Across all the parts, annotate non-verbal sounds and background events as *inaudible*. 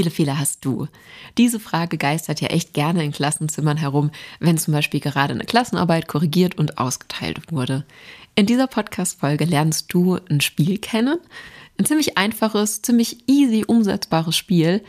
viele Fehler hast du? Diese Frage geistert ja echt gerne in Klassenzimmern herum, wenn zum Beispiel gerade eine Klassenarbeit korrigiert und ausgeteilt wurde. In dieser Podcast-Folge lernst du ein Spiel kennen. Ein ziemlich einfaches, ziemlich easy umsetzbares Spiel,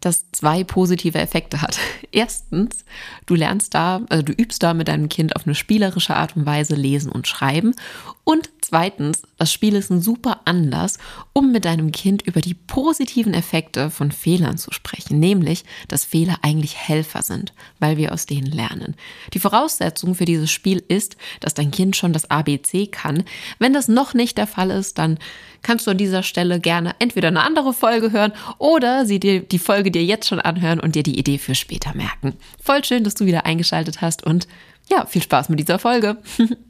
das zwei positive Effekte hat. *laughs* Erstens, du lernst da, also du übst da mit deinem Kind auf eine spielerische Art und Weise lesen und schreiben. Und zweitens, das Spiel ist ein super Anlass, um mit deinem Kind über die positiven Effekte von Fehlern zu sprechen, nämlich, dass Fehler eigentlich Helfer sind, weil wir aus denen lernen. Die Voraussetzung für dieses Spiel ist, dass dein Kind schon das ABC kann. Wenn das noch nicht der Fall ist, dann kannst du an dieser Stelle gerne entweder eine andere Folge hören oder sie dir die Folge dir jetzt schon anhören und dir die Idee für später merken. Voll schön, dass du wieder eingeschaltet hast und ja, viel Spaß mit dieser Folge. *laughs*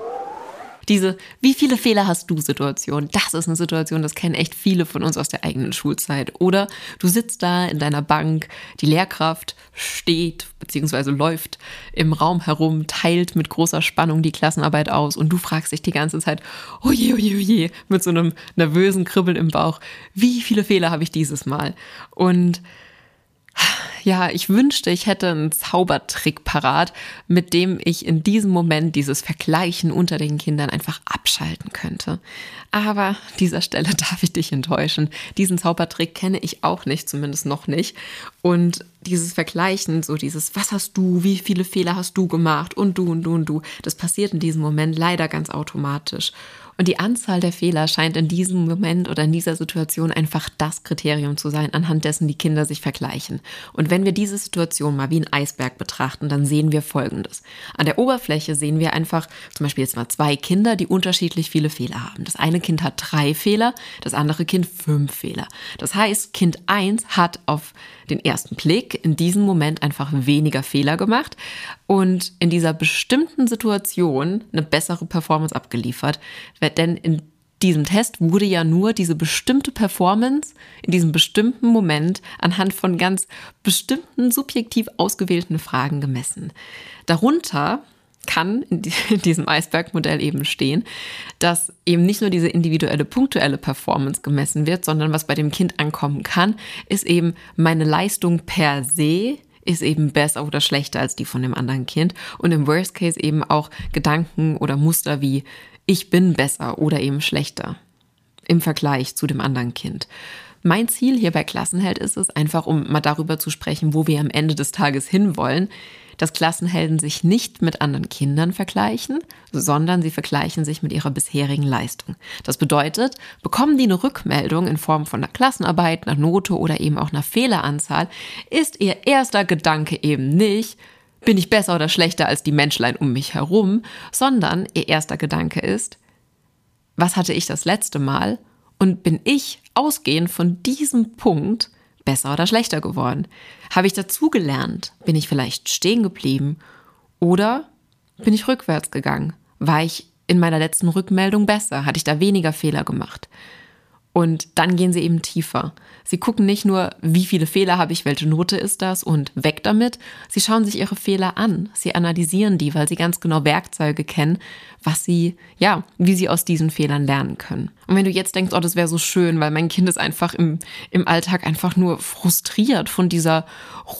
Diese Wie viele Fehler hast du Situation? Das ist eine Situation, das kennen echt viele von uns aus der eigenen Schulzeit. Oder du sitzt da in deiner Bank, die Lehrkraft steht bzw. läuft im Raum herum, teilt mit großer Spannung die Klassenarbeit aus und du fragst dich die ganze Zeit, oje, oje, oje, mit so einem nervösen Kribbeln im Bauch, wie viele Fehler habe ich dieses Mal? Und ja, ich wünschte, ich hätte einen Zaubertrick parat, mit dem ich in diesem Moment dieses Vergleichen unter den Kindern einfach abschalten könnte. Aber an dieser Stelle *laughs* darf ich dich enttäuschen. Diesen Zaubertrick kenne ich auch nicht, zumindest noch nicht. Und dieses Vergleichen, so dieses, was hast du, wie viele Fehler hast du gemacht und du und du und du, das passiert in diesem Moment leider ganz automatisch. Und die Anzahl der Fehler scheint in diesem Moment oder in dieser Situation einfach das Kriterium zu sein, anhand dessen die Kinder sich vergleichen. Und wenn wir diese Situation mal wie ein Eisberg betrachten, dann sehen wir Folgendes. An der Oberfläche sehen wir einfach zum Beispiel jetzt mal zwei Kinder, die unterschiedlich viele Fehler haben. Das eine Kind hat drei Fehler, das andere Kind fünf Fehler. Das heißt, Kind eins hat auf den ersten Blick in diesem Moment einfach weniger Fehler gemacht und in dieser bestimmten Situation eine bessere Performance abgeliefert. Denn in diesem Test wurde ja nur diese bestimmte Performance in diesem bestimmten Moment anhand von ganz bestimmten subjektiv ausgewählten Fragen gemessen. Darunter kann *laughs* in diesem Eisbergmodell eben stehen, dass eben nicht nur diese individuelle punktuelle Performance gemessen wird, sondern was bei dem Kind ankommen kann, ist eben meine Leistung per se ist eben besser oder schlechter als die von dem anderen Kind und im Worst Case eben auch Gedanken oder Muster wie ich bin besser oder eben schlechter im Vergleich zu dem anderen Kind. Mein Ziel hier bei Klassenheld ist es einfach, um mal darüber zu sprechen, wo wir am Ende des Tages hinwollen, dass Klassenhelden sich nicht mit anderen Kindern vergleichen, sondern sie vergleichen sich mit ihrer bisherigen Leistung. Das bedeutet, bekommen die eine Rückmeldung in Form von einer Klassenarbeit, einer Note oder eben auch einer Fehleranzahl, ist ihr erster Gedanke eben nicht, bin ich besser oder schlechter als die Menschlein um mich herum, sondern ihr erster Gedanke ist, was hatte ich das letzte Mal und bin ich ausgehend von diesem Punkt besser oder schlechter geworden? Habe ich dazugelernt? Bin ich vielleicht stehen geblieben? Oder bin ich rückwärts gegangen? War ich in meiner letzten Rückmeldung besser? Hatte ich da weniger Fehler gemacht? Und dann gehen sie eben tiefer. Sie gucken nicht nur, wie viele Fehler habe ich, welche Note ist das und weg damit. Sie schauen sich ihre Fehler an. Sie analysieren die, weil sie ganz genau Werkzeuge kennen, was sie, ja, wie sie aus diesen Fehlern lernen können. Und wenn du jetzt denkst, oh, das wäre so schön, weil mein Kind ist einfach im, im Alltag einfach nur frustriert von dieser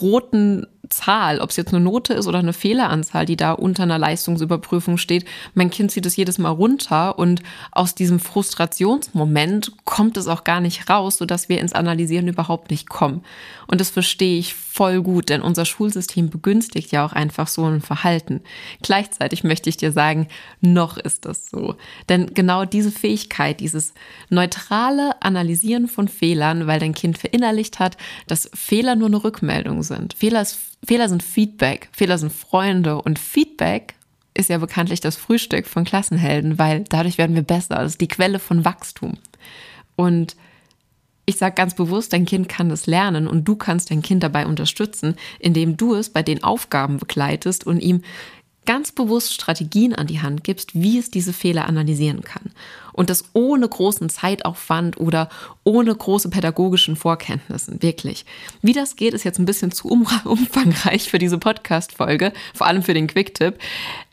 roten Zahl, ob es jetzt eine Note ist oder eine Fehleranzahl, die da unter einer Leistungsüberprüfung steht. Mein Kind zieht es jedes Mal runter und aus diesem Frustrationsmoment kommt es auch gar nicht raus, sodass wir ins Analysieren überhaupt nicht kommen. Und das verstehe ich voll gut, denn unser Schulsystem begünstigt ja auch einfach so ein Verhalten. Gleichzeitig möchte ich dir sagen, noch ist das so. Denn genau diese Fähigkeit, dieses neutrale Analysieren von Fehlern, weil dein Kind verinnerlicht hat, dass Fehler nur eine Rückmeldung sind. Fehler, ist, Fehler sind Feedback, Fehler sind Freunde und Feedback ist ja bekanntlich das Frühstück von Klassenhelden, weil dadurch werden wir besser. Das ist die Quelle von Wachstum. Und ich sage ganz bewusst, dein Kind kann es lernen und du kannst dein Kind dabei unterstützen, indem du es bei den Aufgaben begleitest und ihm ganz bewusst Strategien an die Hand gibst, wie es diese Fehler analysieren kann. Und das ohne großen Zeitaufwand oder ohne große pädagogischen Vorkenntnissen, wirklich. Wie das geht, ist jetzt ein bisschen zu *laughs* umfangreich für diese Podcast-Folge, vor allem für den Quick-Tipp.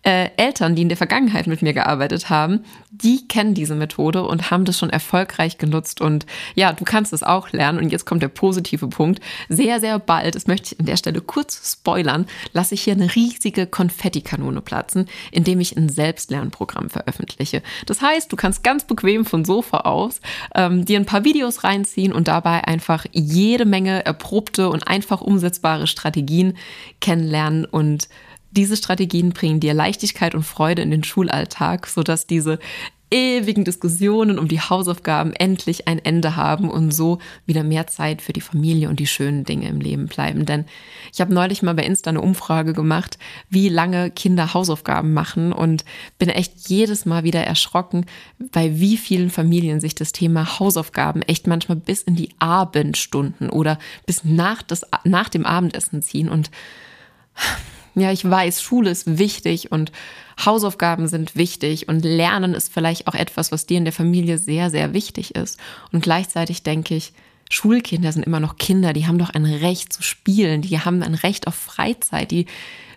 Äh, Eltern, die in der Vergangenheit mit mir gearbeitet haben, die kennen diese Methode und haben das schon erfolgreich genutzt. Und ja, du kannst es auch lernen. Und jetzt kommt der positive Punkt. Sehr, sehr bald, das möchte ich an der Stelle kurz spoilern, lasse ich hier eine riesige Konfettikanone platzen, indem ich ein Selbstlernprogramm veröffentliche. Das heißt, du kannst ganz bequem von Sofa aus ähm, dir ein paar Videos reinziehen und dabei einfach jede Menge erprobte und einfach umsetzbare Strategien kennenlernen und diese Strategien bringen dir Leichtigkeit und Freude in den Schulalltag, sodass diese ewigen Diskussionen um die Hausaufgaben endlich ein Ende haben und so wieder mehr Zeit für die Familie und die schönen Dinge im Leben bleiben. Denn ich habe neulich mal bei Insta eine Umfrage gemacht, wie lange Kinder Hausaufgaben machen und bin echt jedes Mal wieder erschrocken, bei wie vielen Familien sich das Thema Hausaufgaben echt manchmal bis in die Abendstunden oder bis nach, das, nach dem Abendessen ziehen und ja, ich weiß, Schule ist wichtig und Hausaufgaben sind wichtig und Lernen ist vielleicht auch etwas, was dir in der Familie sehr, sehr wichtig ist. Und gleichzeitig denke ich, Schulkinder sind immer noch Kinder, die haben doch ein Recht zu spielen, die haben ein Recht auf Freizeit, die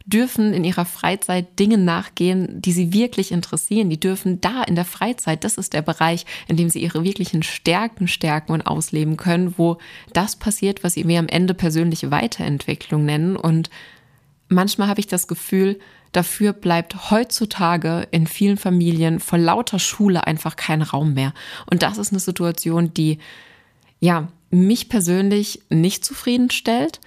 dürfen in ihrer Freizeit Dinge nachgehen, die sie wirklich interessieren. Die dürfen da in der Freizeit, das ist der Bereich, in dem sie ihre wirklichen Stärken stärken und ausleben können, wo das passiert, was wir am Ende persönliche Weiterentwicklung nennen und manchmal habe ich das Gefühl, dafür bleibt heutzutage in vielen Familien vor lauter Schule einfach kein Raum mehr. Und das ist eine Situation, die ja mich persönlich nicht zufriedenstellt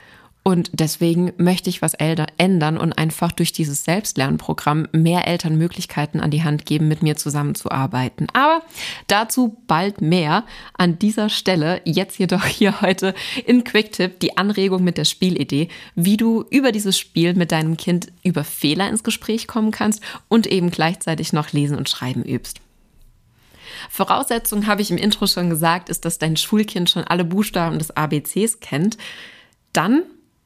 und deswegen möchte ich was ändern und einfach durch dieses Selbstlernprogramm mehr Eltern Möglichkeiten an die Hand geben, mit mir zusammenzuarbeiten. Aber dazu bald mehr. An dieser Stelle jetzt jedoch hier heute in Quicktip die Anregung mit der Spielidee, wie du über dieses Spiel mit deinem Kind über Fehler ins Gespräch kommen kannst und eben gleichzeitig noch lesen und schreiben übst. Voraussetzung habe ich im Intro schon gesagt, ist, dass dein Schulkind schon alle Buchstaben des ABCs kennt. Dann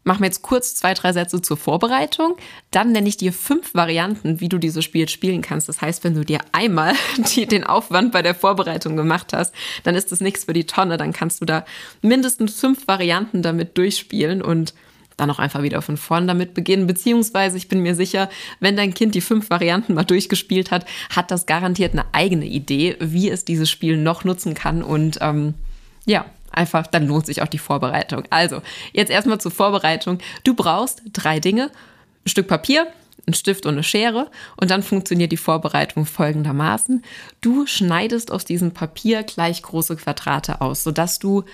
machen wir jetzt kurz zwei, drei Sätze zur Vorbereitung. Dann nenne ich dir fünf Varianten, wie du dieses Spiel spielen kannst. Das heißt, wenn du dir einmal *laughs* die, den Aufwand bei der Vorbereitung gemacht hast, dann ist das nichts für die Tonne. Dann kannst du da mindestens fünf Varianten damit durchspielen und dann auch einfach wieder von vorn damit beginnen. Beziehungsweise ich bin mir sicher, wenn dein Kind die fünf Varianten mal durchgespielt hat, hat das garantiert eine eigene Idee, wie es dieses Spiel noch nutzen kann. Und ähm, ja, einfach, dann lohnt sich auch die Vorbereitung. Also, jetzt erstmal zur Vorbereitung. Du brauchst drei Dinge. Ein Stück Papier, ein Stift und eine Schere und dann funktioniert die Vorbereitung folgendermaßen. Du schneidest aus diesem Papier gleich große Quadrate aus, sodass du,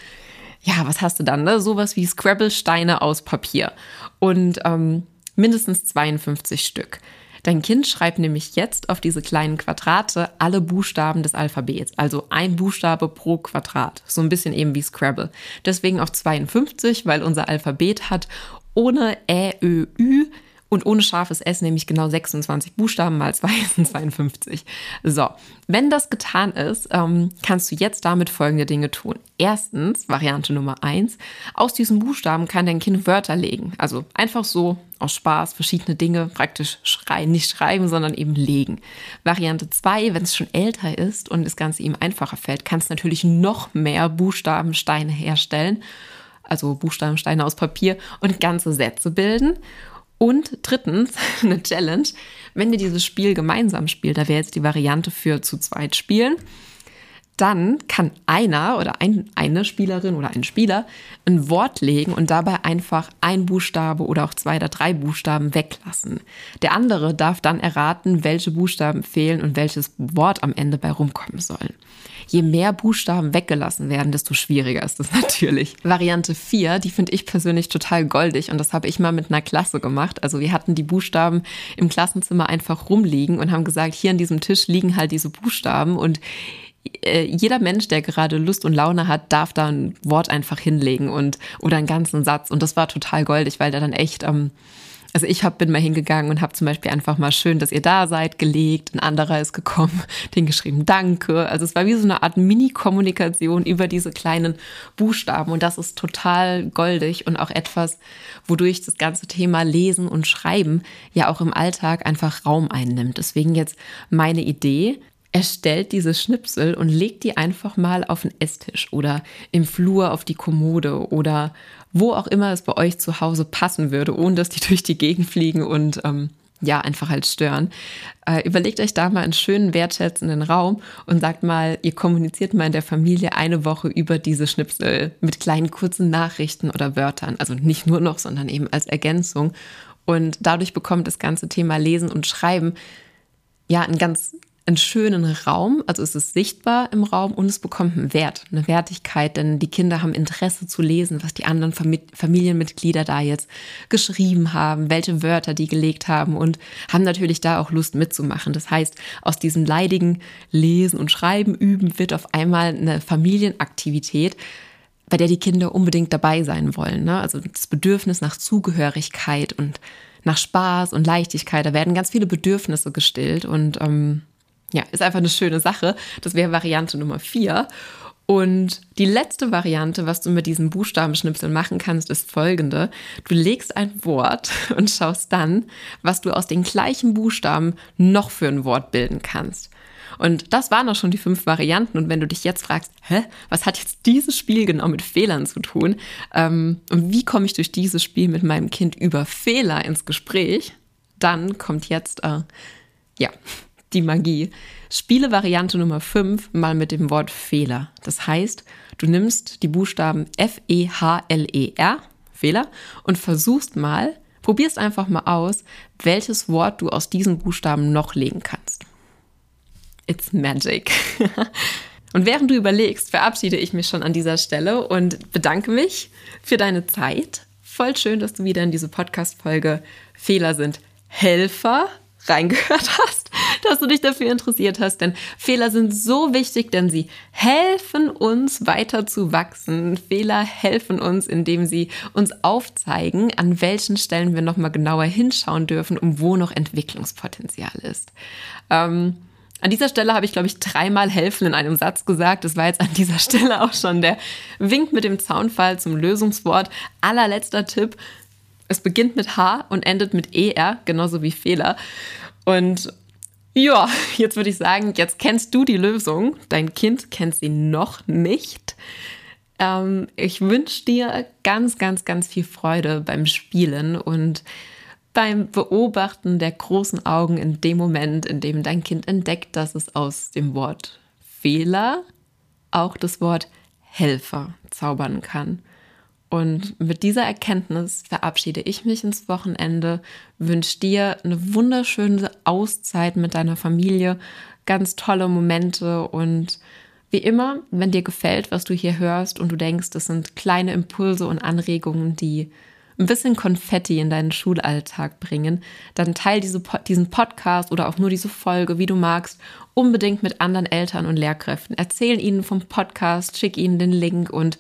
ja, was hast du dann? Ne? Sowas wie Scrabble-Steine aus Papier und ähm, mindestens 52 Stück. Dein Kind schreibt nämlich jetzt auf diese kleinen Quadrate alle Buchstaben des Alphabets, also ein Buchstabe pro Quadrat, so ein bisschen eben wie Scrabble. Deswegen auch 52, weil unser Alphabet hat ohne Ä, Ö, Ü und ohne scharfes S nämlich genau 26 Buchstaben mal 2 sind 52. So, wenn das getan ist, ähm, kannst du jetzt damit folgende Dinge tun. Erstens, Variante Nummer 1, aus diesen Buchstaben kann dein Kind Wörter legen. Also einfach so aus Spaß verschiedene Dinge praktisch schreiben, nicht schreiben, sondern eben legen. Variante 2, wenn es schon älter ist und das Ganze ihm einfacher fällt, kannst du natürlich noch mehr Buchstabensteine herstellen. Also Buchstabensteine aus Papier und ganze Sätze bilden. Und drittens, *laughs* eine Challenge, wenn ihr dieses Spiel gemeinsam spielt, da wäre jetzt die Variante für zu zweit spielen, dann kann einer oder ein, eine Spielerin oder ein Spieler ein Wort legen und dabei einfach ein Buchstabe oder auch zwei oder drei Buchstaben weglassen. Der andere darf dann erraten, welche Buchstaben fehlen und welches Wort am Ende bei rumkommen soll. Je mehr Buchstaben weggelassen werden, desto schwieriger ist es *laughs* natürlich. Variante 4, die finde ich persönlich total goldig und das habe ich mal mit einer Klasse gemacht. Also wir hatten die Buchstaben im Klassenzimmer einfach rumliegen und haben gesagt, hier an diesem Tisch liegen halt diese Buchstaben und jeder Mensch, der gerade Lust und Laune hat, darf da ein Wort einfach hinlegen und oder einen ganzen Satz. Und das war total goldig, weil der dann echt ähm, Also ich hab, bin mal hingegangen und habe zum Beispiel einfach mal schön, dass ihr da seid, gelegt. Ein anderer ist gekommen, *laughs* den geschrieben Danke. Also es war wie so eine Art Mini-Kommunikation über diese kleinen Buchstaben. Und das ist total goldig und auch etwas, wodurch das ganze Thema Lesen und Schreiben ja auch im Alltag einfach Raum einnimmt. Deswegen jetzt meine Idee, erstellt diese Schnipsel und legt die einfach mal auf den Esstisch oder im Flur auf die Kommode oder wo auch immer es bei euch zu Hause passen würde, ohne dass die *laughs* durch die Gegend fliegen und ähm, ja, einfach halt stören. Äh, überlegt euch da mal einen schönen, wertschätzenden Raum und sagt mal, ihr kommuniziert mal in der Familie eine Woche über diese Schnipsel mit kleinen kurzen Nachrichten oder Wörtern. Also nicht nur noch, sondern eben als Ergänzung. Und dadurch bekommt das ganze Thema Lesen und Schreiben ja einen ganz einen schönen Raum, also es ist sichtbar im Raum und es bekommt einen Wert, eine Wertigkeit, denn die Kinder haben Interesse zu lesen, was die anderen Familienmitglieder da jetzt geschrieben haben, welche Wörter die gelegt haben und haben natürlich da auch Lust mitzumachen. Das heißt, aus diesem leidigen Lesen und Schreiben üben wird auf einmal eine Familienaktivität, bei der die Kinder unbedingt dabei sein wollen. Ne? Also das Bedürfnis nach Zugehörigkeit und nach Spaß und Leichtigkeit, da werden ganz viele Bedürfnisse gestillt und ähm, ja, ist einfach eine schöne Sache. Das wäre Variante Nummer vier. Und die letzte Variante, was du mit diesen Buchstabenschnipseln machen kannst, ist folgende. Du legst ein Wort *laughs* und schaust dann, was du aus den gleichen Buchstaben noch für ein Wort bilden kannst. Und das waren auch schon die fünf Varianten. Und wenn du dich jetzt fragst, hä, was hat jetzt dieses Spiel genau mit Fehlern zu tun? Ähm, und wie komme ich durch dieses Spiel mit meinem Kind über Fehler ins Gespräch? Dann kommt jetzt, äh, ja, die Magie. Spiele Variante Nummer 5 mal mit dem Wort Fehler. Das heißt, du nimmst die Buchstaben F-E-H-L-E-R, Fehler, und versuchst mal, probierst einfach mal aus, welches Wort du aus diesen Buchstaben noch legen kannst. It's magic. *laughs* Und während du überlegst, verabschiede ich mich schon an dieser Stelle und bedanke mich für deine Zeit. Voll schön, dass du wieder in diese Podcast-Folge Fehler sind Helfer reingehört hast dass du dich dafür interessiert hast, denn Fehler sind so wichtig, denn sie helfen uns weiter zu wachsen. Fehler helfen uns, indem sie uns aufzeigen, an welchen Stellen wir nochmal genauer hinschauen dürfen, um wo noch Entwicklungspotenzial ist. Ähm, an dieser Stelle habe ich, glaube ich, dreimal helfen in einem Satz gesagt. Das war jetzt an dieser Stelle auch schon der Wink mit dem Zaunfall zum Lösungswort. Allerletzter Tipp. Es beginnt mit H und endet mit ER, genauso wie Fehler. Und ja, jetzt würde ich sagen, jetzt kennst du die Lösung. Dein Kind kennt sie noch nicht. Ähm, ich wünsche dir ganz, ganz, ganz viel Freude beim Spielen und beim Beobachten der großen Augen in dem Moment, in dem dein Kind entdeckt, dass es aus dem Wort Fehler auch das Wort Helfer zaubern kann. Und mit dieser Erkenntnis verabschiede ich mich ins Wochenende, wünsche dir eine wunderschöne Auszeit mit deiner Familie, ganz tolle Momente und wie immer, wenn dir gefällt, was du hier hörst und du denkst, das sind kleine Impulse und Anregungen, die ein bisschen Konfetti in deinen Schulalltag bringen, dann teil diese, diesen Podcast oder auch nur diese Folge, wie du magst, unbedingt mit anderen Eltern und Lehrkräften. Erzähl ihnen vom Podcast, schick ihnen den Link und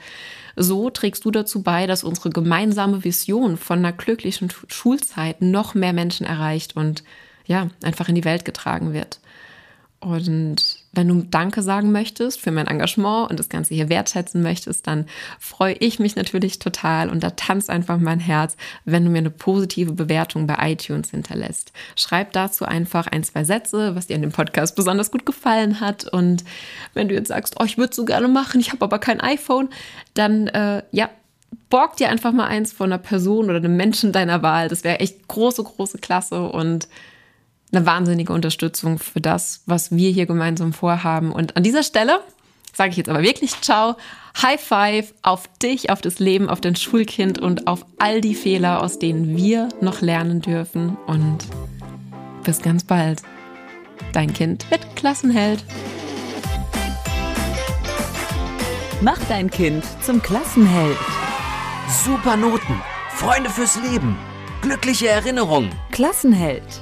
so trägst du dazu bei, dass unsere gemeinsame Vision von einer glücklichen Schulzeit noch mehr Menschen erreicht und ja, einfach in die Welt getragen wird. Und wenn du Danke sagen möchtest für mein Engagement und das Ganze hier wertschätzen möchtest, dann freue ich mich natürlich total und da tanzt einfach mein Herz, wenn du mir eine positive Bewertung bei iTunes hinterlässt. Schreib dazu einfach ein, zwei Sätze, was dir an dem Podcast besonders gut gefallen hat. Und wenn du jetzt sagst, oh, ich würde es so gerne machen, ich habe aber kein iPhone, dann äh, ja, borg dir einfach mal eins von einer Person oder einem Menschen deiner Wahl. Das wäre echt große, große Klasse und eine wahnsinnige Unterstützung für das, was wir hier gemeinsam vorhaben. Und an dieser Stelle sage ich jetzt aber wirklich Ciao, High Five auf dich, auf das Leben, auf dein Schulkind und auf all die Fehler, aus denen wir noch lernen dürfen. Und bis ganz bald. Dein Kind wird Klassenheld. Mach dein Kind zum Klassenheld. Super Noten, Freunde fürs Leben, glückliche Erinnerungen. Klassenheld.